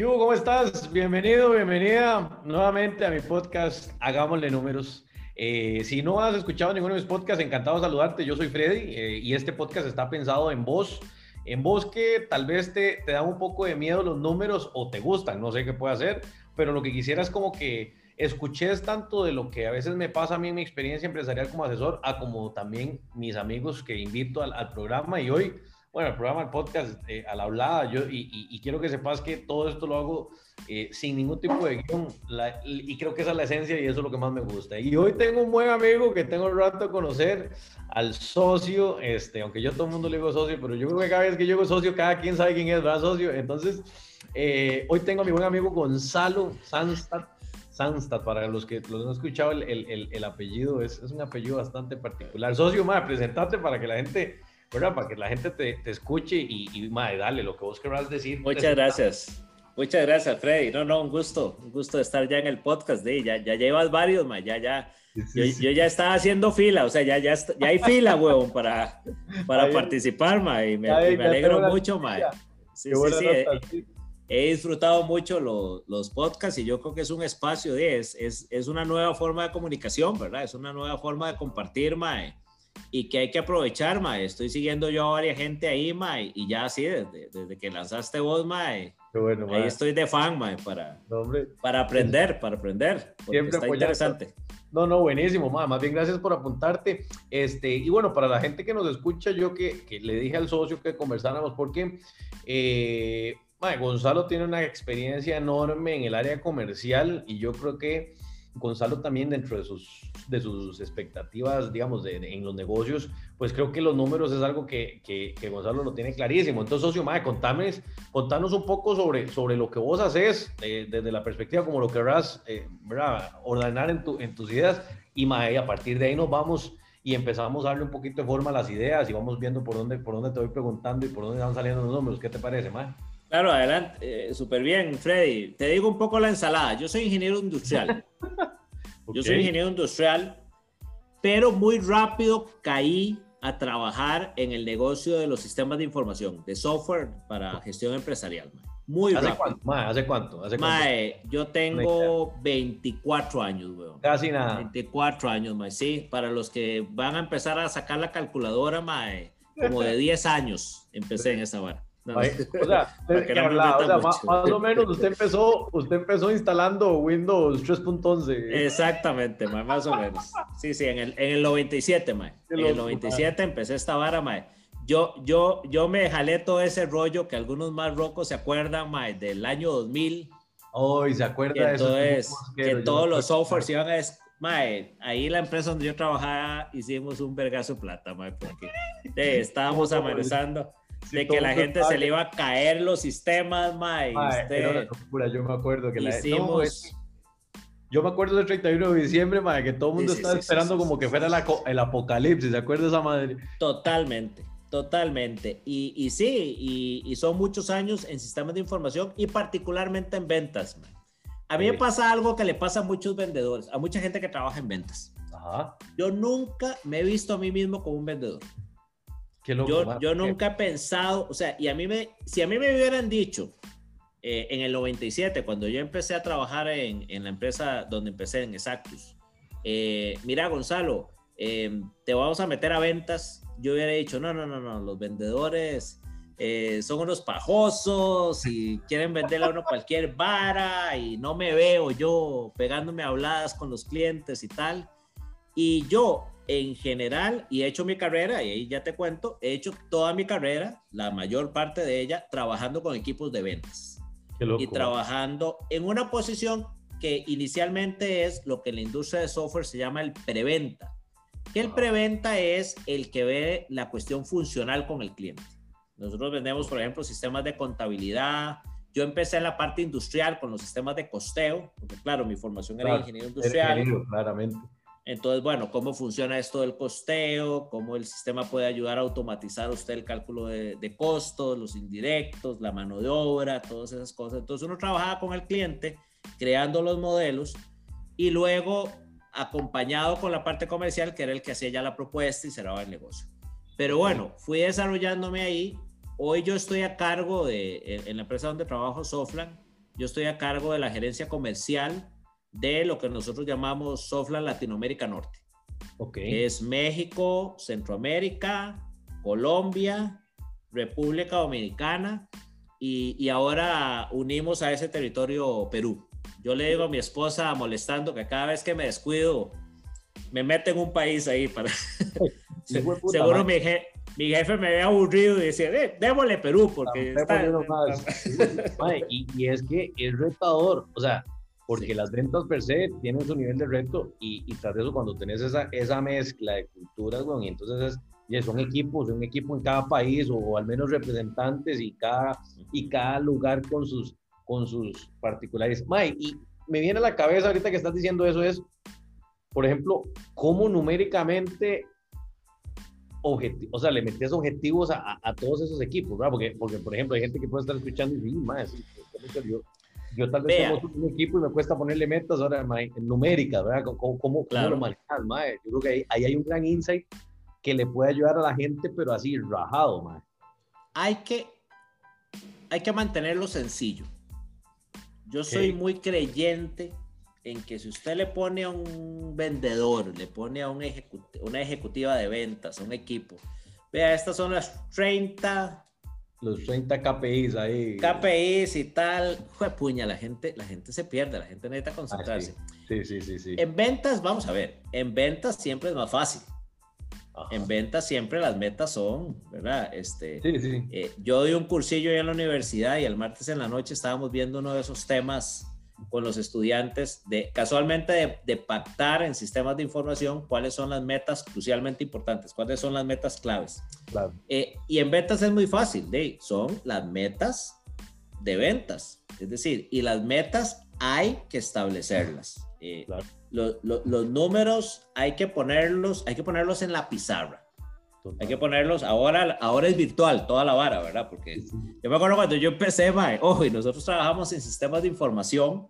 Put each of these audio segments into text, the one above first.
¿Qué hubo? ¿Cómo estás? Bienvenido, bienvenida nuevamente a mi podcast Hagámosle Números. Eh, si no has escuchado ninguno de mis podcasts, encantado de saludarte. Yo soy Freddy eh, y este podcast está pensado en vos, en vos que tal vez te, te da un poco de miedo los números o te gustan, no sé qué puede hacer, pero lo que quisiera es como que escuches tanto de lo que a veces me pasa a mí en mi experiencia empresarial como asesor, a como también mis amigos que invito al, al programa y hoy bueno, el programa, el podcast, eh, a la hablada, yo, y, quiero que sepas que todo esto lo hago eh, sin ningún tipo de guion, y creo que esa es la esencia y eso es lo que más me gusta. Y hoy tengo un buen amigo que tengo el rato de conocer, al socio, este, aunque yo todo el mundo le digo socio, pero yo creo que cada vez que yo digo socio, cada quien sabe quién es, ¿verdad, socio? Entonces, eh, hoy tengo a mi buen amigo Gonzalo Sanstad. Sanstad, para los que los han escuchado el, el, el, apellido, es, es, un apellido bastante particular. Socio, más, presentate para que la gente para que la gente te, te escuche y, y madre, dale lo que vos querrás decir. Muchas gracias. Muchas gracias, Freddy. No, no, un gusto, un gusto de estar ya en el podcast. De, ya, ya llevas varios, ma, ya, ya. yo, yo, ya estaba haciendo fila, o sea, ya, ya, ya hay fila, huevón, para, para participar, ma, y me, me alegro mucho, ma. Sí, sí, sí. He, he, disfrutado mucho los, los podcasts y yo creo que es un espacio, de, es, es, es una nueva forma de comunicación, ¿verdad? Es una nueva forma de compartir, ma y que hay que aprovechar, mae. Estoy siguiendo yo a varias gente ahí, mae, y ya así, desde, desde que lanzaste vos, mae. bueno, ahí estoy de fan, mae, para, para aprender, para aprender, porque Siempre está interesante. No, no, buenísimo, mae. Más bien, gracias por apuntarte. Este, y bueno, para la gente que nos escucha, yo que, que le dije al socio que conversáramos, porque eh, mae, Gonzalo tiene una experiencia enorme en el área comercial y yo creo que Gonzalo también dentro de sus, de sus expectativas, digamos, de, en los negocios, pues creo que los números es algo que, que, Gonzalo lo tiene clarísimo. Entonces, socio, madre, contame, contanos un poco sobre, sobre lo que vos haces eh, desde la perspectiva como lo querrás eh, ordenar en, tu, en tus ideas y, madre, a partir de ahí nos vamos y empezamos a darle un poquito de forma a las ideas y vamos viendo por dónde, por dónde te voy preguntando y por dónde van saliendo los números. ¿Qué te parece, madre? Claro, adelante, eh, súper bien, Freddy. Te digo un poco la ensalada. Yo soy ingeniero industrial. Yo soy ingeniero industrial, pero muy rápido caí a trabajar en el negocio de los sistemas de información, de software para gestión empresarial. Muy ¿Hace rápido. Cuánto? ¿Hace cuánto? ¿Hace cuánto? yo tengo 24 años, weón. Casi nada. 24 años, mae. Sí, para los que van a empezar a sacar la calculadora, mae, como de 10 años empecé en esa vara o sea, más, o menos usted empezó, usted empezó instalando Windows 3.11. Exactamente, más o menos. Sí, sí, en el, en el 97, mae. En el 97 empecé esta vara, mae. Yo, yo, yo me jalé todo ese rollo que algunos más rocos se acuerdan, mae, del año 2000. Hoy se acuerda de eso. Entonces, que todos los softwares iban a... Mae, ahí la empresa donde yo trabajaba hicimos un vergazo plata, mae, porque estábamos amenazando de que la gente se le iba a caer los sistemas, mae. Este, yo me acuerdo que hicimos... yo me acuerdo del 31 de diciembre, mae, que todo el mundo estaba esperando como que fuera el apocalipsis, ¿se acuerda esa madre? Totalmente, totalmente. Y, y sí, y, y, son muchos años en sistemas de información y particularmente en ventas, mae. A mí me pasa algo que le pasa a muchos vendedores, a mucha gente que trabaja en ventas. Ajá. Yo nunca me he visto a mí mismo como un vendedor yo, yo nunca he pensado, o sea, y a mí me, si a mí me hubieran dicho eh, en el 97, cuando yo empecé a trabajar en, en la empresa donde empecé, en Exactus, eh, mira Gonzalo, em, te vamos a meter a ventas, yo hubiera dicho, no, no, no, no, los vendedores eh, son unos pajosos y quieren venderle a uno cualquier vara y no me veo yo pegándome habladas con los clientes y tal. Y yo en general, y he hecho mi carrera, y ahí ya te cuento, he hecho toda mi carrera, la mayor parte de ella, trabajando con equipos de ventas. Y trabajando en una posición que inicialmente es lo que en la industria de software se llama el preventa. Que el preventa es el que ve la cuestión funcional con el cliente. Nosotros vendemos, por ejemplo, sistemas de contabilidad. Yo empecé en la parte industrial con los sistemas de costeo, porque claro, mi formación era ingeniero industrial. claramente entonces, bueno, ¿cómo funciona esto del costeo? ¿Cómo el sistema puede ayudar a automatizar usted el cálculo de, costos, los indirectos, la mano de obra, todas esas cosas? Entonces uno trabajaba con el cliente creando los modelos y luego acompañado con la parte comercial, que era el que hacía ya la propuesta y cerraba el negocio. Pero bueno, fui desarrollándome ahí. Hoy yo estoy a cargo de, en la empresa donde trabajo, Soflan, yo estoy a cargo de la gerencia comercial de lo que nosotros llamamos Sofla Latinoamérica Norte. Okay. Es México, Centroamérica, Colombia, República Dominicana y, y, ahora unimos a ese territorio Perú. Yo le digo a mi esposa molestando que cada vez que me descuido me mete en un país ahí para... Seguro mi, mi, jefe me ve aburrido y dice, eh, démosle Perú porque... Está... y, y es que es retador, o sea, porque las ventas per se tienen su nivel de reto y, y tras eso cuando tenés esa, esa mezcla de culturas, bueno, y entonces es, son equipos, un equipo en cada país o, al menos representantes y cada, y cada lugar con sus, con sus particulares. May, y me viene a la cabeza ahorita que estás diciendo eso es, por ejemplo, cómo numéricamente o sea, le metes objetivos a, a, todos esos equipos, ¿verdad? Porque, porque, por ejemplo, hay gente que puede estar escuchando y dice, más, yo, tal vez tengo un equipo y me cuesta ponerle metas ahora numéricas, ¿verdad? ¿Cómo, cómo, lo manejas? Yo creo que ahí, ahí, hay un gran insight que le puede ayudar a la gente, pero así, rajado, mae. Hay que, hay que mantenerlo sencillo. Yo soy muy creyente en que si usted le pone a un vendedor, le pone a un una ejecutiva de ventas, a un equipo, vea, estas son las 30 los 30 KPIs ahí. KPIs y tal. Jue puña, la gente, la gente se pierde, la gente necesita concentrarse. Ah, sí. sí. sí, sí, En ventas, vamos a ver, en ventas siempre es más fácil. En ventas siempre las metas son, ¿verdad? Este, sí, sí. Eh, yo doy un cursillo en la universidad y el martes en la noche estábamos viendo uno de esos temas con los estudiantes de casualmente de, pactar en sistemas de información cuáles son las metas crucialmente importantes, cuáles son las metas claves. Claro. Eh, y en ventas es muy fácil, de, son las metas de ventas, es decir, y las metas hay que establecerlas. Eh, los números hay que ponerlos, hay que ponerlos en la pizarra. Hay que ponerlos, ahora, ahora es virtual toda la vara, ¿verdad? Porque yo me acuerdo cuando yo empecé, mae, ojo, y nosotros trabajamos en sistemas de información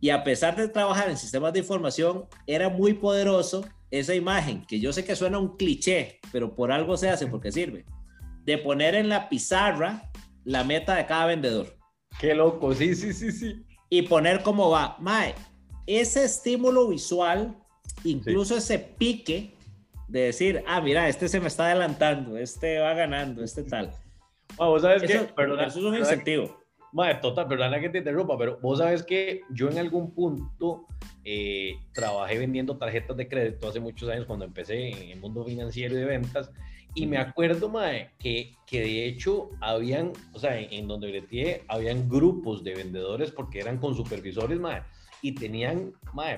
y a pesar de trabajar en sistemas de información, era muy poderoso esa imagen, que yo sé que suena un cliché, pero por algo se hace porque sirve, de poner en la pizarra la meta de cada vendedor. Qué loco, sí, sí, sí, sí. Y poner cómo va. Mae, ese estímulo visual, incluso ese pique, de decir, ah, mira, este se me está adelantando, este va ganando, este tal. vos sabes que, eso es un incentivo. Madre, total, perdona que te interrumpa, pero vos sabes que yo en algún punto eh, trabajé vendiendo tarjetas de crédito hace muchos años cuando empecé en el mundo financiero y de ventas. Y me acuerdo, madre, que, que de hecho habían, o sea, en, en donde breteé, habían grupos de vendedores porque eran con supervisores, madre y tenían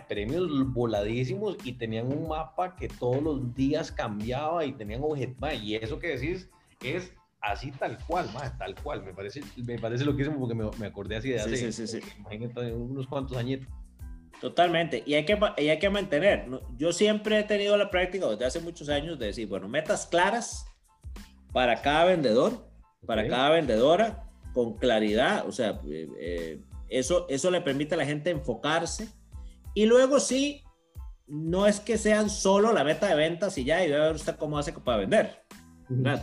premios voladísimos y tenían un mapa que todos los días cambiaba y tenían objetivos. Y eso que decís es así tal cual, tal cual. Me parece, me parece lo que hicimos porque me, me, acordé así de hace, sí, sí, sí, imagínate, unos cuantos años. Totalmente, y hay, que, y hay que mantener. Yo siempre he tenido la práctica desde hace muchos años de decir, bueno, metas claras para cada vendedor, para cada vendedora, con claridad, o sea, eh, eh eso, eso le permite a la gente enfocarse. Y luego sí, no es que sean solo la meta de ventas y ya, y ver usted cómo hace para vender.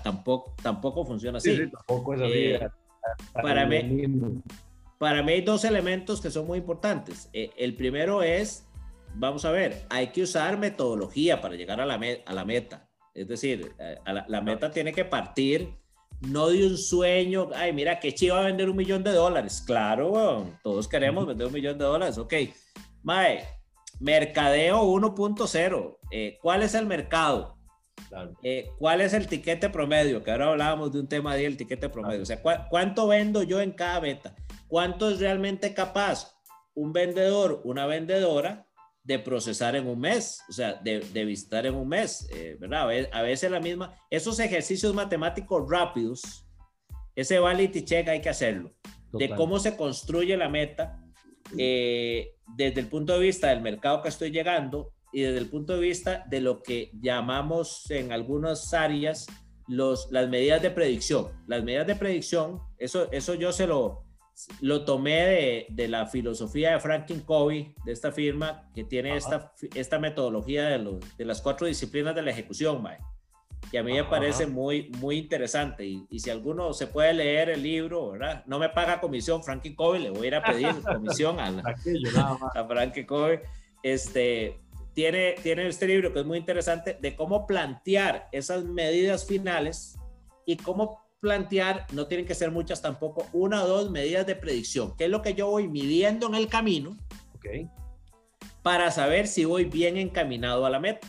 tampoco, tampoco funciona así. tampoco es así. Eh, para, mí, para mí hay dos elementos que son muy importantes. Eh, el primero es, vamos a ver, hay que usar metodología para llegar a la, a la meta. Es decir, eh, la, meta tiene que partir no de un sueño, ay, mira, que chiva a vender un millón de dólares. Claro, todos queremos vender un millón de dólares, ok. Mae, mercadeo 1.0, eh, ¿cuál es el mercado? Eh, ¿Cuál es el tiquete promedio? Que ahora hablábamos de un tema de el tiquete promedio. O sea, ¿cuánto vendo yo en cada beta? ¿Cuánto es realmente capaz un vendedor, una vendedora de procesar en un mes, o sea, de, de visitar en un mes, eh, ¿verdad? A veces, la misma, esos ejercicios matemáticos rápidos, ese validity check hay que hacerlo, de cómo se construye la meta eh, desde el punto de vista del mercado que estoy llegando y desde el punto de vista de lo que llamamos en algunas áreas los, las medidas de predicción. Las medidas de predicción, eso, eso yo se lo, lo tomé de, de, la filosofía de Franklin Covey, de esta firma que tiene esta, esta metodología de, los, de, las cuatro disciplinas de la ejecución, que a mí me parece muy, muy interesante. Y, y, si alguno se puede leer el libro, ¿verdad? No me paga comisión, Frankie Covey, le voy a ir a pedir comisión a, a Frankie Covey. Este, tiene, tiene este libro que es muy interesante de cómo plantear esas medidas finales y cómo plantear, no tienen que ser muchas tampoco, una o dos medidas de predicción, que es lo que yo voy midiendo en el camino okay. para saber si voy bien encaminado a la meta.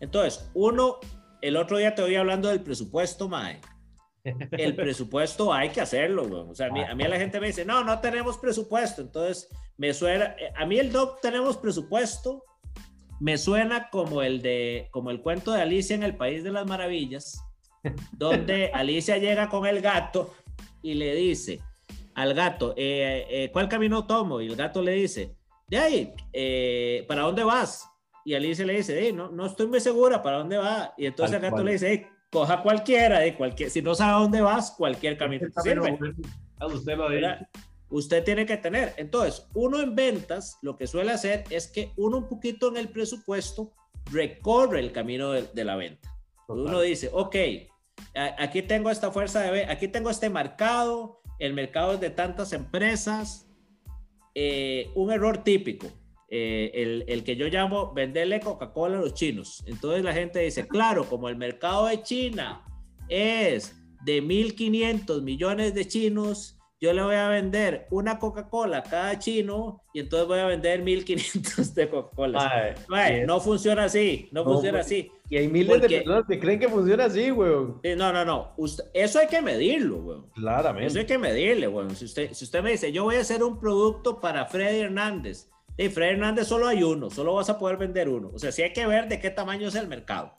Entonces, uno, el otro día te voy hablando del presupuesto, Mae. El presupuesto hay que hacerlo, O sea, a mí, a mí la gente me dice, no, no tenemos presupuesto. Entonces, me suena, eh, a mí el doc tenemos presupuesto, me suena como el de, como el cuento de Alicia en el País de las Maravillas, donde Alicia llega con el gato y le dice al gato, eh, eh, ¿cuál camino tomo? Y el gato le dice, de ahí, ¿para dónde vas? Y Alicia le dice, no, no estoy muy segura para dónde va. Y entonces el gato le dice, coja cualquiera, de cualquier, si no sabe a dónde vas, cualquier camino sirve. Usted lo Usted tiene que tener. Entonces, uno en ventas, lo que suele hacer es que uno un poquito en el presupuesto recorre el camino de, la venta. Uno dice, ok, aquí tengo esta fuerza de aquí tengo este mercado, el mercado es de tantas empresas. Eh, un error típico, eh, el, el, que yo llamo venderle Coca-Cola a los chinos. Entonces la gente dice, claro, como el mercado de China es de 1.500 millones de chinos, yo le voy a vender una Coca-Cola a cada chino y entonces voy a vender 1500 de Coca-Cola. No funciona así, no, funciona pues, así. Y hay miles de personas que creen que funciona así, weón. No, no, no. eso hay que medirlo, weón. Claramente. Eso hay que medirle, weón. Si usted, si usted me dice, yo voy a hacer un producto para Freddy Hernández, y Freddy Hernández solo hay uno, solo vas a poder vender uno. O sea, sí hay que ver de qué tamaño es el mercado.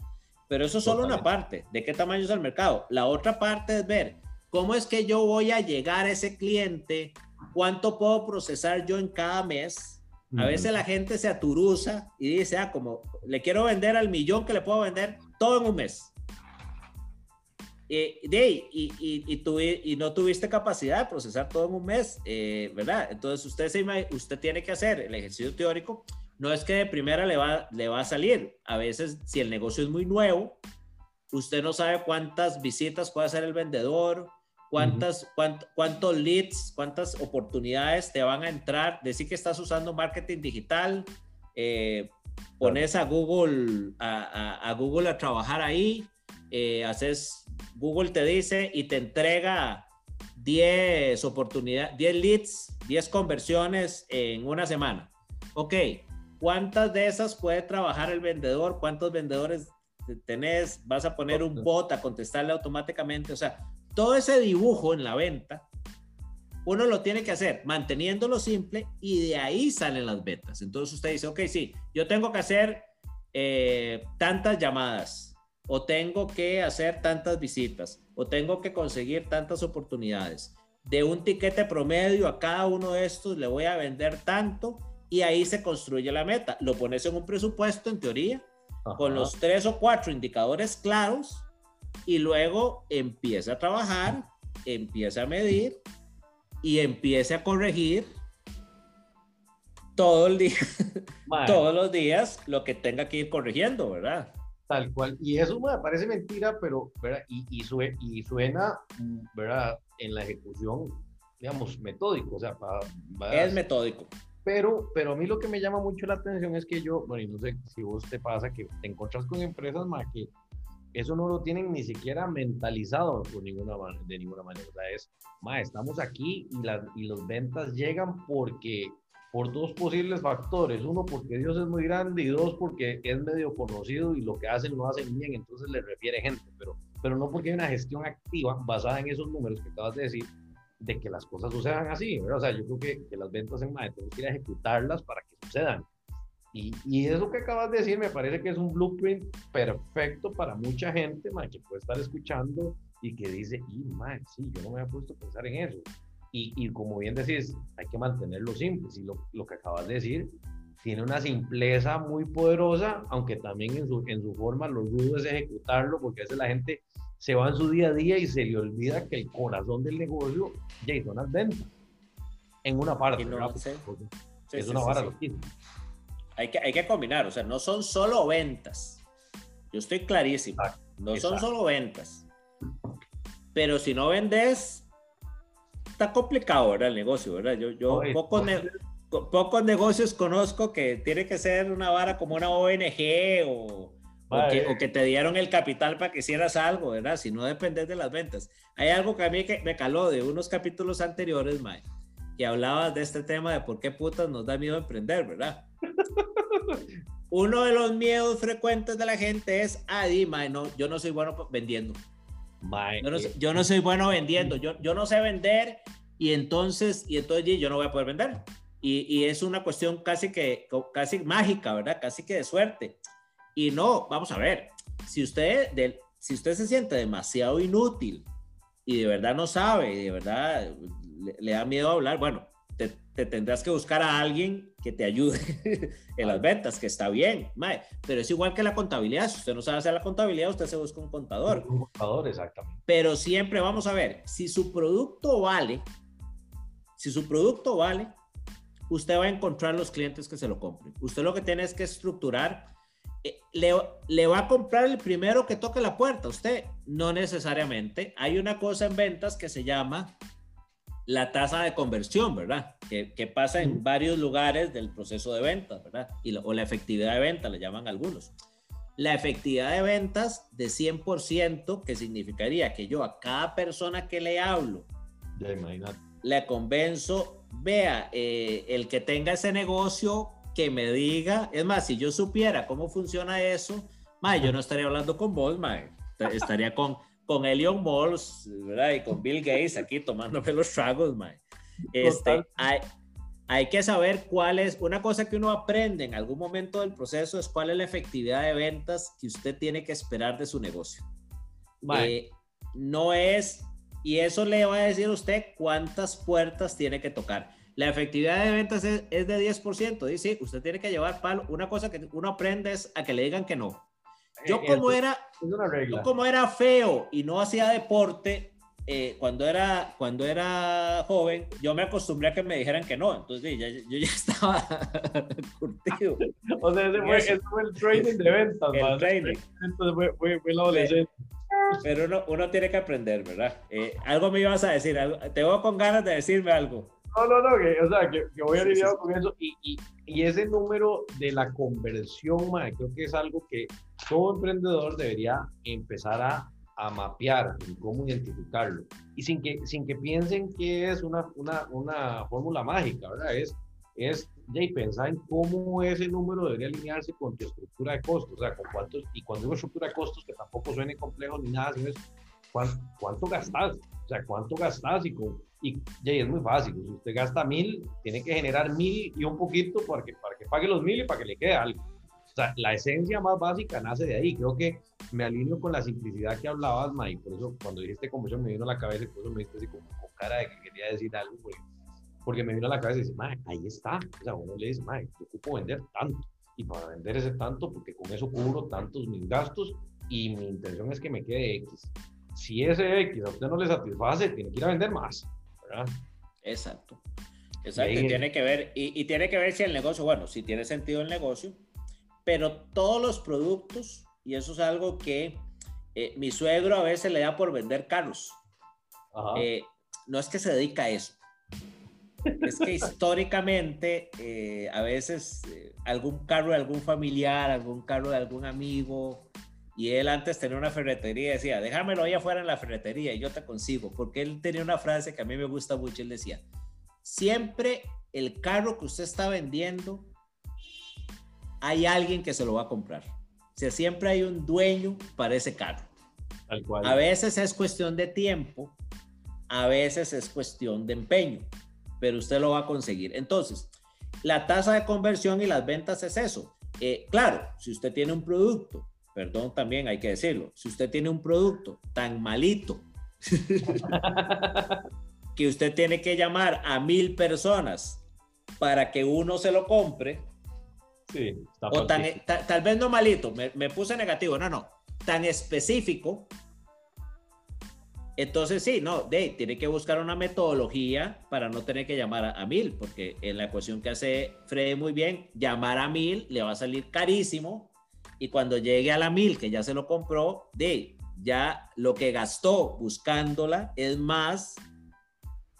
Pero eso es solo una parte, de qué tamaño es el mercado. La otra parte es ver ¿Cómo es que yo voy a llegar a ese cliente? ¿Cuánto puedo procesar yo en cada mes? A veces la gente se aturuza y dice, ah, como le quiero vender al millón que le puedo vender todo en un mes. Y, y, y, y no tuviste capacidad de procesar todo en un mes, eh, ¿verdad? Entonces usted, se, usted tiene que hacer el ejercicio teórico. No es que de primera le va, le va a salir. A veces, si el negocio es muy nuevo, usted no sabe cuántas visitas puede hacer el vendedor, cuántas, cuántos leads, cuántas oportunidades te van a entrar. Decir que estás usando marketing digital, eh, pones a Google a, Google a trabajar ahí, eh, haces, Google te dice y te entrega 10 oportunidades, 10 leads, 10 conversiones en una semana. Ok, ¿cuántas de esas puede trabajar el vendedor? ¿Cuántos vendedores tenés? ¿Vas a poner un bot a contestarle automáticamente? O sea, todo ese dibujo en la venta, uno lo tiene que hacer manteniéndolo simple y de ahí salen las ventas. Entonces usted dice, ok, sí, yo tengo que hacer eh, tantas llamadas o tengo que hacer tantas visitas o tengo que conseguir tantas oportunidades. De un tiquete promedio a cada uno de estos le voy a vender tanto y ahí se construye la meta. Lo pones en un presupuesto en teoría con los tres o cuatro indicadores claros y luego empieza a trabajar, empieza a medir y empieza a corregir todo el día, todos los días lo que tenga que ir corrigiendo, ¿verdad? Tal cual. Y eso me parece mentira, pero, ¿verdad? Y, y, suena, ¿verdad? En la ejecución, digamos, metódico, o sea, es metódico. Pero, pero a mí lo que me llama mucho la atención es que yo, bueno, y no sé si vos te pasa que te encuentras con empresas más que eso no lo tienen ni siquiera mentalizado por ninguna, de ninguna manera. O sea, es, ma, estamos aquí y, las y las ventas llegan porque por dos posibles factores. Uno, porque Dios es muy grande y dos, porque es medio conocido y lo que hacen lo hacen bien, entonces le refiere gente. Pero, pero no porque hay una gestión activa basada en esos números que acabas de decir, de que las cosas sucedan así. O sea, yo creo que, que las ventas en MAE tenemos que ir a ejecutarlas para que sucedan. Y, y, eso que acabas de decir me parece que es un blueprint perfecto para mucha gente que puede estar escuchando y que dice, y man, sí, yo no me había puesto a pensar en eso. Y, y como bien decís, hay que mantenerlo simple. Y lo, lo, que acabas de decir tiene una simpleza muy poderosa, aunque también en su, en su forma lo rudo es ejecutarlo, porque a veces la gente se va en su día a día y se le olvida que el corazón del negocio ya son las ventas. En una parte. No, es una vara hay que, hay que combinar, o sea, no son solo ventas. Yo estoy clarísimo. no son solo ventas. Pero si no vendes, está complicado, ¿verdad? El negocio, ¿verdad? Yo, yo pocos, negocios conozco que tiene que ser una vara como una ONG o, o, que, te dieron el capital para que hicieras algo, ¿verdad? Si no dependes de las ventas. Hay algo que a mí que me caló de unos capítulos anteriores, Mae, que hablabas de este tema de por qué putas nos da miedo emprender, ¿verdad? Uno de los miedos frecuentes de la gente es, ah, di, mae, no, yo no soy bueno vendiendo. yo, no, soy bueno vendiendo, yo, yo no sé vender y entonces, y entonces yo no voy a poder vender. Y, y, es una cuestión casi que, casi mágica, ¿verdad? Casi que de suerte. Y no, vamos a ver, si usted, si usted se siente demasiado inútil y de verdad no sabe, y de verdad le, da miedo hablar, bueno, te, tendrás que buscar a alguien que te ayude en las ventas, que está bien, pero es igual que la contabilidad. Si usted no sabe hacer la contabilidad, usted se busca un contador. Un contador, exactamente. Pero siempre vamos a ver, si su producto vale, si su producto vale, usted va a encontrar los clientes que se lo compren. Usted lo que tiene es que estructurar le, le, va a comprar el primero que toque la puerta. Usted no necesariamente. Hay una cosa en ventas que se llama la tasa de conversión, ¿verdad? Que, que pasa en varios lugares del proceso de ventas, ¿verdad? Y o la efectividad de venta, le llaman algunos. La efectividad de ventas de 100%, que significaría que yo a cada persona que le hablo, le convenzo, vea, eh, el que tenga ese negocio, que me diga, es más, si yo supiera cómo funciona eso, ma, yo no estaría hablando con vos, ma, estaría con con Elion Malls, ¿verdad? Y con Bill Gates aquí tomándome los tragos, man. Este, hay, hay, que saber cuál es, una cosa que uno aprende en algún momento del proceso es cuál es la efectividad de ventas que usted tiene que esperar de su negocio. Eh, no es, y eso le va a decir a usted cuántas puertas tiene que tocar. La efectividad de ventas es, es de 10%. Dice, usted tiene que llevar palo. Una cosa que uno aprende es a que le digan que no. Yo eh, como era, como era feo y no hacía deporte, eh, cuando, era, cuando era joven, yo me acostumbré a que me dijeran que no. Entonces yo ya estaba curtido. o sea, ese fue, fue, el training de ventas. El training. Entonces fue, fue, la adolescencia. Pero uno, uno, tiene que aprender, ¿verdad? Eh, algo me ibas a decir, te voy con ganas de decirme algo. No, no, no, que, o sea, que, que voy aliviado con eso. Y, y, y, ese número de la conversión, madre, creo que es algo que todo emprendedor debería empezar a, a mapear en cómo identificarlo. Y sin que, sin que piensen que es una, una, una fórmula mágica, ¿verdad? Es, es de pensar en cómo ese número debería alinearse con tu estructura de costos, o sea, con cuántos, y cuando digo estructura de costos, que tampoco suene complejo ni nada, sino es cuánto, cuánto gastas, o sea, cuánto gastas y con, y, es muy fácil. Si usted gasta mil, tiene que generar mil y un poquito para que, para que pague los mil y para que le quede algo. O sea, la esencia más básica nace de ahí. Creo que me alineo con la simplicidad que hablabas, May. Por eso, cuando dijiste conversión, me vino a la cabeza y por eso me dijiste así como con cara de que quería decir algo, porque, me vino a la cabeza y dice, May, ahí está. O sea, uno le dice, May, yo ocupo vender tanto. Y para vender ese tanto, porque con eso cubro tantos mis gastos y mi intención es que me quede X. Si ese X a usted no le satisface, tiene que ir a vender más. Exacto. Exacto. Y tiene que ver, y, tiene que ver si el negocio, bueno, si tiene sentido el negocio, pero todos los productos, y eso es algo que eh, mi suegro a veces le da por vender carros. Eh, no es que se dedica a eso. Es que históricamente eh, a veces algún carro de algún familiar, algún carro de algún amigo, y él antes tenía una ferretería y decía, déjamelo ahí afuera en la ferretería y yo te consigo. Porque él tenía una frase que a mí me gusta mucho. Él decía, siempre el carro que usted está vendiendo, hay alguien que se lo va a comprar. O sea, siempre hay un dueño para ese carro. A veces es cuestión de tiempo, a veces es cuestión de empeño, pero usted lo va a conseguir. Entonces, la tasa de conversión y las ventas es eso. Eh, claro, si usted tiene un producto perdón también hay que decirlo, si usted tiene un producto tan malito que usted tiene que llamar a mil personas para que uno se lo compre, sí, o tan, tal vez no malito, me, puse negativo, no, no, tan específico, entonces sí, no, de, tiene que buscar una metodología para no tener que llamar a, a, mil, porque en la ecuación que hace Freddy muy bien, llamar a mil le va a salir carísimo y cuando llegue a la mil, que ya se lo compró, de ya lo que gastó buscándola es más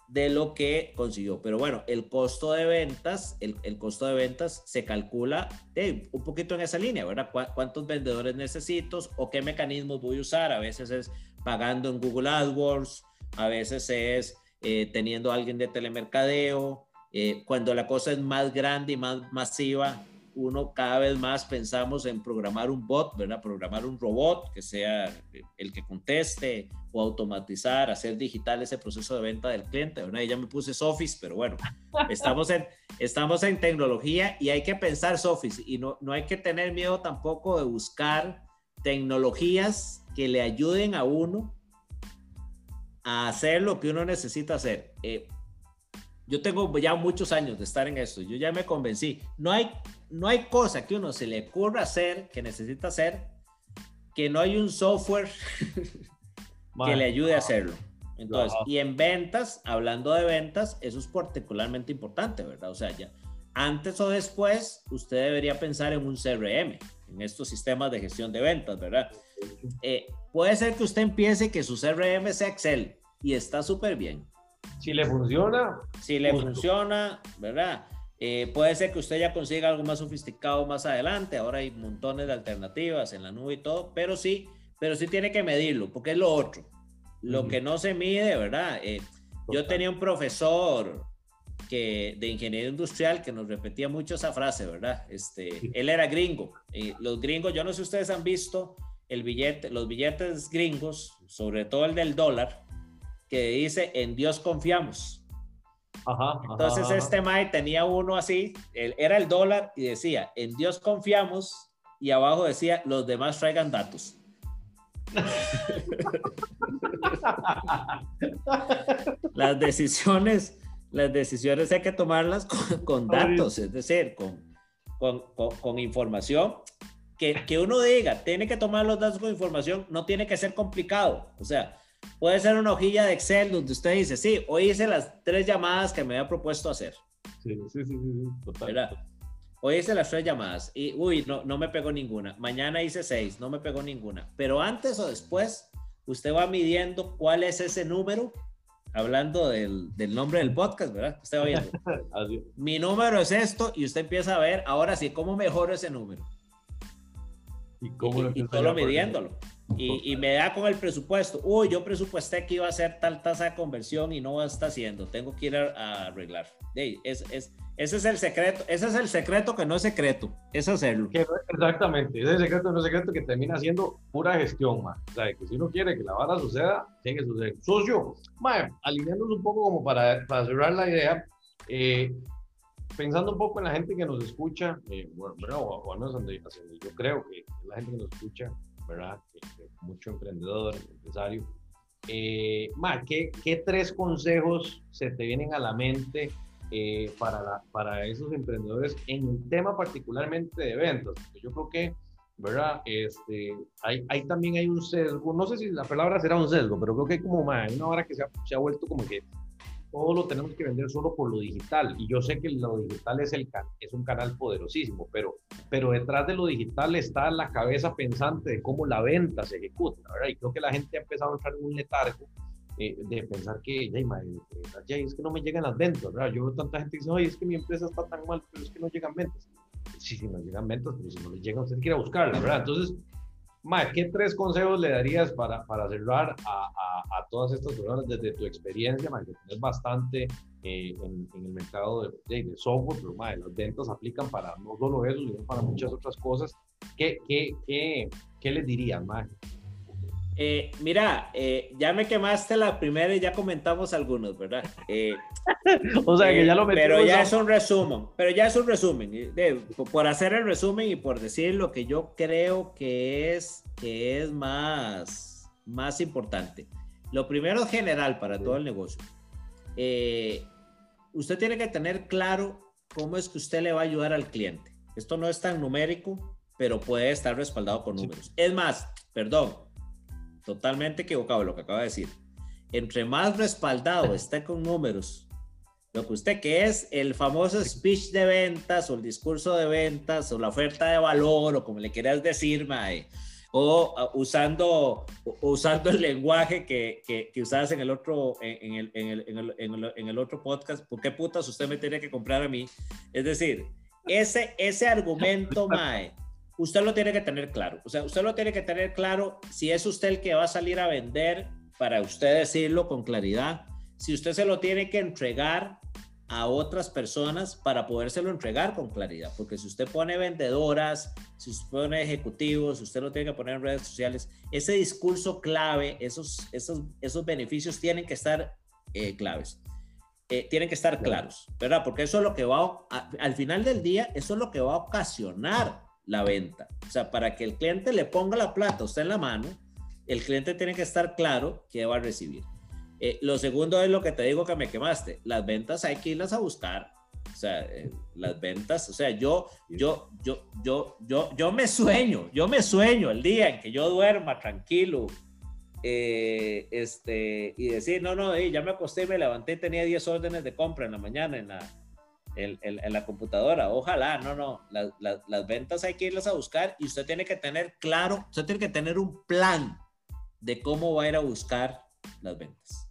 de lo que consiguió. Pero bueno, el costo de ventas, el, costo de ventas se calcula de, un poquito en esa línea, ¿verdad? ¿Cuántos vendedores necesito o qué mecanismos voy a usar? A veces es pagando en Google AdWords, a veces es eh, teniendo a alguien de telemercadeo. Eh, cuando la cosa es más grande y más masiva, uno cada vez más pensamos en programar un bot, ¿verdad? Programar un robot que sea el que conteste o automatizar, hacer digital ese proceso de venta del cliente, ¿verdad? Y ya me puse Sofis, pero bueno, estamos en, estamos en tecnología y hay que pensar Sofis y no, no hay que tener miedo tampoco de buscar tecnologías que le ayuden a uno a hacer lo que uno necesita hacer. Eh, yo tengo ya muchos años de estar en esto, yo ya me convencí. No hay, no hay cosa que uno se le ocurra hacer, que necesita hacer, que no hay un software que le ayude a hacerlo. Entonces, y en ventas, hablando de ventas, eso es particularmente importante, ¿verdad? O sea, ya antes o después, usted debería pensar en un CRM, en estos sistemas de gestión de ventas, ¿verdad? Eh, puede ser que usted empiece que su CRM sea Excel y está súper bien si le funciona. Si le funciona, ¿verdad? Eh, puede ser que usted ya consiga algo más sofisticado más adelante. Ahora hay montones de alternativas en la nube y todo, pero sí, pero sí tiene que medirlo, porque es lo otro. Lo que no se mide, ¿verdad? Eh, yo tenía un profesor que, de ingeniería industrial que nos repetía mucho esa frase, ¿verdad? Este, él era gringo. Y los gringos, yo no sé si ustedes han visto el billete, los billetes gringos, sobre todo el del dólar, que dice, en Dios confiamos. Entonces este Mae tenía uno así, era el dólar y decía, en Dios confiamos y abajo decía, los demás traigan datos. las decisiones, las decisiones hay que tomarlas con, datos, es decir, con, con, información que, que, uno diga, tiene que tomar los datos con información, no tiene que ser complicado. O sea, Puede ser una hojilla de Excel donde usted dice, sí, hoy hice las tres llamadas que me había propuesto hacer. Sí, sí, sí, sí, total. Hoy hice las tres llamadas y, uy, no, no me pegó ninguna. Mañana hice seis, no me pegó ninguna. Pero antes o después, usted va midiendo cuál es ese número, hablando del, del nombre del podcast, ¿verdad? Usted va viendo. Mi número es esto y usted empieza a ver, ahora sí, ¿cómo mejoro ese número? Y, cómo y, y solo midiéndolo. Y, me da con el presupuesto. Uy, yo presupuesté que iba a ser tal tasa de conversión y no está haciendo. Tengo que ir a, arreglar. es, es, ese es el secreto. Ese es el secreto que no es secreto. Es hacerlo. exactamente. Ese es el secreto no es secreto que termina siendo pura gestión, man. O sea, que si uno quiere que la vara suceda, tiene que suceder. Socio, man, alineándonos un poco como para, para cerrar la idea. Eh, pensando un poco en la gente que nos escucha, eh, bueno, o, al menos yo creo que la gente que nos escucha ¿verdad? Mucho emprendedor, empresario. Eh, ¿qué, ¿qué, tres consejos se te vienen a la mente eh, para, para esos emprendedores en el tema particularmente de eventos? Yo creo que, ¿verdad? Este, hay, hay, también hay un sesgo, no sé si la palabra será un sesgo, pero creo que hay como más, una hora que se ha, se ha vuelto como que todo lo tenemos que vender solo por lo digital. Y yo sé que lo digital es, el, es un canal poderosísimo, pero, pero detrás de lo digital está la cabeza pensante de cómo la venta se ejecuta, ¿verdad? Y creo que la gente ha empezado a entrar en un letargo eh, de pensar que, ya, es que no me llegan las ventas, ¿verdad? Yo veo tanta gente que dice, oye, es que mi empresa está tan mal, pero es que no llegan ventas. Sí, sí, no llegan ventas, pero si no les llegan, usted quiere buscarlas, ¿verdad? Entonces, ¿qué tres consejos le darías para, para cerrar a, a, todas estas personas desde tu experiencia, que tienes bastante eh, en, en, el mercado de, de, software, pero las ventas aplican para no solo eso, sino para muchas otras cosas? ¿Qué, qué, qué, qué les dirías, Mae? Eh, mira, eh, ya me quemaste la primera y ya comentamos algunos, ¿verdad? Eh, o sea que ya lo Pero ya es un resumen, pero ya es un resumen. por hacer el resumen y por decir lo que yo creo que es, que es más, más importante. Lo primero es general para todo el negocio. usted tiene que tener claro cómo es que usted le va a ayudar al cliente. Esto no es tan numérico, pero puede estar respaldado con números. Es más, perdón, totalmente equivocado lo que acaba de decir. Entre más respaldado esté con números lo que usted que es el famoso speech de ventas o el discurso de ventas o la oferta de valor o como le quieras decir, mae, o usando, usando el lenguaje que, que, que, usabas en el otro, en el, en, el, en, el, en, el, otro podcast, ¿por qué putas usted me tiene que comprar a mí? Es decir, ese, ese argumento, mae, usted lo tiene que tener claro. O sea, usted lo tiene que tener claro si es usted el que va a salir a vender, para usted decirlo con claridad. Si usted se lo tiene que entregar a otras personas para podérselo entregar con claridad. Porque si usted pone vendedoras, si usted pone ejecutivos, si usted lo tiene que poner en redes sociales, ese discurso clave, esos, esos, esos beneficios tienen que estar eh, claves. Eh, tienen que estar claros, ¿verdad? Porque eso es lo que va, al final del día, eso es lo que va a ocasionar la venta. O sea, para que el cliente le ponga la plata a usted en la mano, el cliente tiene que estar claro que va a recibir. Eh, lo segundo es lo que te digo que me quemaste. Las ventas hay que irlas a buscar. O sea, eh, las ventas, o sea, yo, yo, yo, yo, yo, yo me sueño, yo me sueño el día en que yo duerma tranquilo, eh, este, y decir, no, no, ya me acosté me levanté tenía 10 órdenes de compra en la mañana en la, en, en, la computadora. Ojalá, no, no, las ventas hay que irlas a buscar y usted tiene que tener claro, usted tiene que tener un plan de cómo va a ir a buscar las ventas.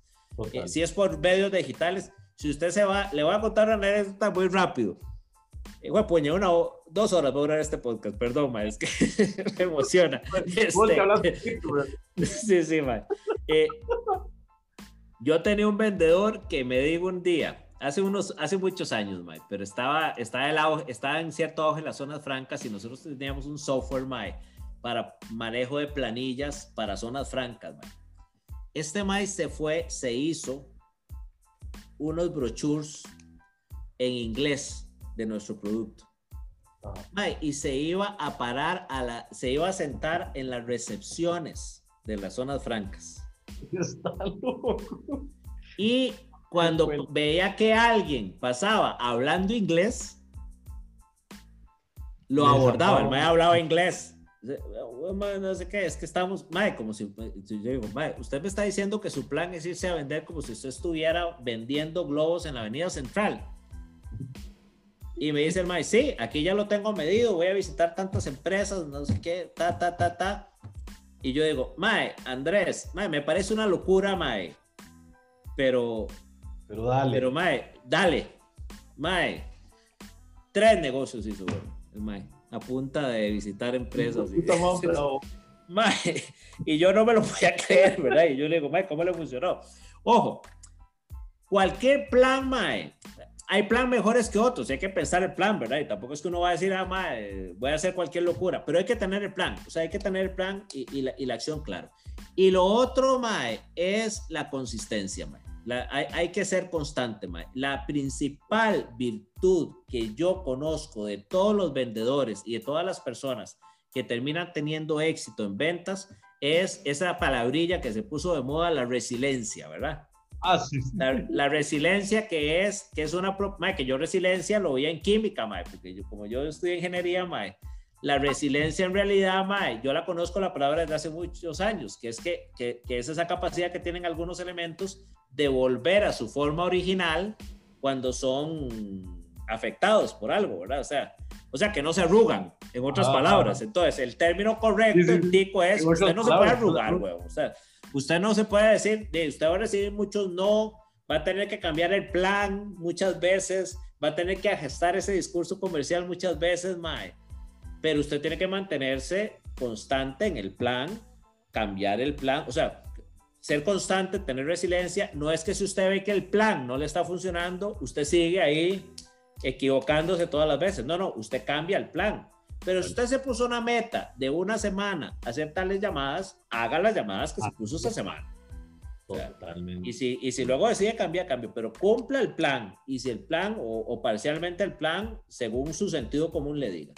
Eh, si es por medios digitales, si usted se va, le voy a contar una anécdota muy rápido. Eh, pues una dos horas va a durar este podcast, perdón, ma, es que me emociona. Este, sí, sí, ma. Eh, yo tenía un vendedor que me dijo un día, hace unos, hace muchos años, ma, pero estaba, estaba, el, estaba en cierto auge en las zonas francas y nosotros teníamos un software, ma, para manejo de planillas para zonas francas, ma este maíz se fue, se hizo unos brochures en inglés de nuestro producto. y se iba a parar a la, se iba a sentar en las recepciones de las zonas francas. Está loco. Y cuando veía que alguien pasaba hablando inglés, lo abordaba. El maestro hablaba inglés no sé qué, es que estamos, mae, como si, yo digo, mae, usted me está diciendo que su plan es irse a vender como si usted estuviera vendiendo globos en la avenida central. Y me dice el mae, sí, aquí ya lo tengo medido, voy a visitar tantas empresas, no sé qué, ta, ta, ta, ta. Y yo digo, mae, Andrés, mae, me parece una locura, mae. Pero, pero dale. Pero, mae, dale. Mae, tres negocios hizo, el mae a punta de visitar empresas. Y, y yo no me lo podía creer, ¿verdad? Y yo le digo, mae, ¿cómo le funcionó? Ojo, cualquier plan, mae, hay plan mejores que otros, hay que pensar el plan, ¿verdad? Y tampoco es que uno va a decir, ah, mae, voy a hacer cualquier locura, pero hay que tener el plan, o sea, hay que tener el plan y, la, y la, acción, claro. Y lo otro, mae, es la consistencia, mae hay, que ser constante, La principal virtud que yo conozco de todos los vendedores y de todas las personas que terminan teniendo éxito en ventas es esa palabrilla que se puso de moda, la resiliencia, ¿verdad? Ah, sí, La, resiliencia que es, que es una, que yo resiliencia lo veía en química, porque yo, como yo estudié ingeniería, la resiliencia en realidad, yo la conozco la palabra desde hace muchos años, que es que, que, que es esa capacidad que tienen algunos elementos de volver a su forma original cuando son afectados por algo, ¿verdad? O sea, o sea que no se arrugan, en otras ah, palabras. Entonces, el término correcto, tico, es, usted no se puede arrugar. O sea, usted no se puede decir, usted va a recibir muchos no, va a tener que cambiar el plan muchas veces, va a tener que ajustar ese discurso comercial muchas veces, mae. Pero usted tiene que mantenerse constante en el plan, cambiar el plan, o sea, ser constante, tener resiliencia, no es que si usted ve que el plan no le está funcionando, usted sigue ahí equivocándose todas las veces. No, no, usted cambia el plan. Pero si usted se puso una meta de una semana, hacer tales llamadas, haga las llamadas que se puso esa semana. Totalmente. Y si, y si luego decide cambiar, cambio, pero cumpla el plan. Y si el plan o, parcialmente el plan, según su sentido común le diga.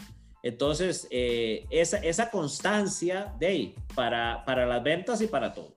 Entonces, eh, esa, esa constancia de ahí para, para las ventas y para todo.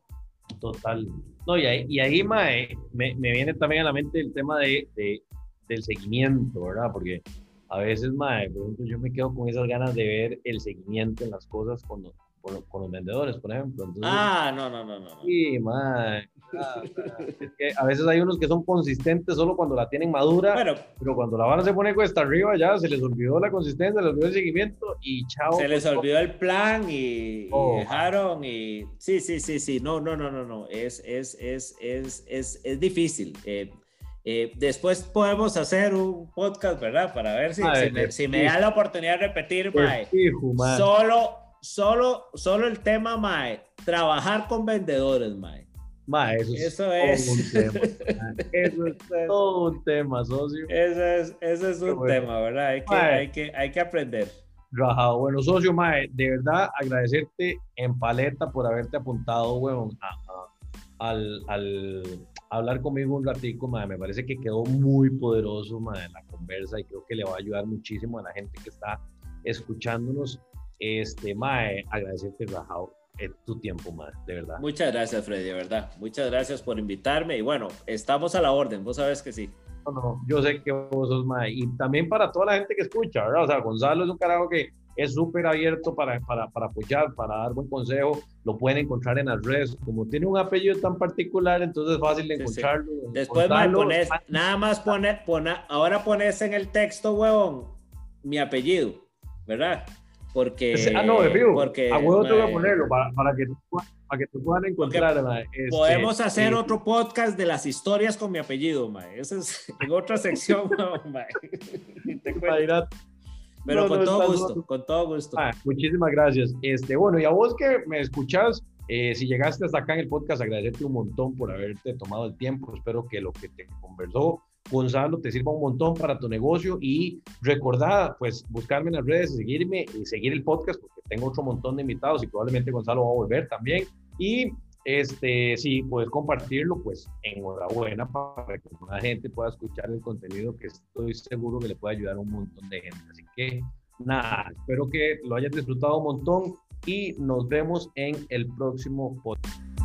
Total. No, y ahí, y ahí mae, me, me, viene también a la mente el tema de, de, del seguimiento, ¿verdad? Porque a veces, mae, por ejemplo, yo me quedo con esas ganas de ver el seguimiento en las cosas cuando con, los vendedores, por ejemplo. ah, no, no, no, no. Sí, mae. es que a veces hay unos que son consistentes solo cuando la tienen madura, pero cuando la vara se pone cuesta arriba ya se les olvidó la consistencia, se les olvidó el seguimiento y chao. Se les olvidó el plan y, oh. dejaron y sí, sí, sí, sí, no, no, no, no, no, es, es, es, es, es, es difícil. Eh, eh, después podemos hacer un podcast, ¿verdad? Para ver si, si, me, da la oportunidad de repetir, mae. Solo, solo, solo el tema, mae. Trabajar con vendedores, mae. eso, es, todo un tema. eso es todo un tema, socio. Eso es, eso es un tema, ¿verdad? Hay que, hay que, hay que aprender. Rajado. Bueno, socio, mae, de verdad agradecerte en paleta por haberte apuntado, weón, al, al, hablar conmigo un ratico, madre, me parece que quedó muy poderoso, madre, la conversa y creo que le va a ayudar muchísimo a la gente que está escuchándonos. Este, madre, agradecerte, Rajao, tu tiempo, madre, de verdad. Muchas gracias, Freddy, de verdad. Muchas gracias por invitarme y bueno, estamos a la orden, vos sabes que sí. No, no, yo sé que vos sos, madre, y también para toda la gente que escucha, ¿verdad? O sea, Gonzalo es un carajo que es súper abierto para, para, para, apoyar, para dar buen consejo. Lo pueden encontrar en las redes. Como tiene un apellido tan particular, entonces es fácil de encontrarlo. Después pones, nada más pone, ahora pones en el texto, huevón, mi apellido, ¿verdad? Porque. ah, no, de Porque, a huevo te voy a ponerlo para, para que para que te puedan encontrar. Este, podemos hacer otro podcast de las historias con mi apellido, mae. Esa es en otra sección, mae. Te cuento. Pero con todo gusto, con todo gusto. muchísimas gracias. Este, bueno, y a vos que me escuchás, eh, si llegaste hasta acá en el podcast, agradecerte un montón por haberte tomado el tiempo. Espero que lo que te conversó Gonzalo te sirva un montón para tu negocio y recordad, pues, buscarme en las redes, seguirme y seguir el podcast porque tengo otro montón de invitados y probablemente Gonzalo va a volver también. Y este, si puedes compartirlo, pues enhorabuena para que más gente pueda escuchar el contenido que estoy seguro que le puede ayudar a un montón de gente. Así que nada, espero que lo hayas disfrutado un montón y nos vemos en el próximo podcast.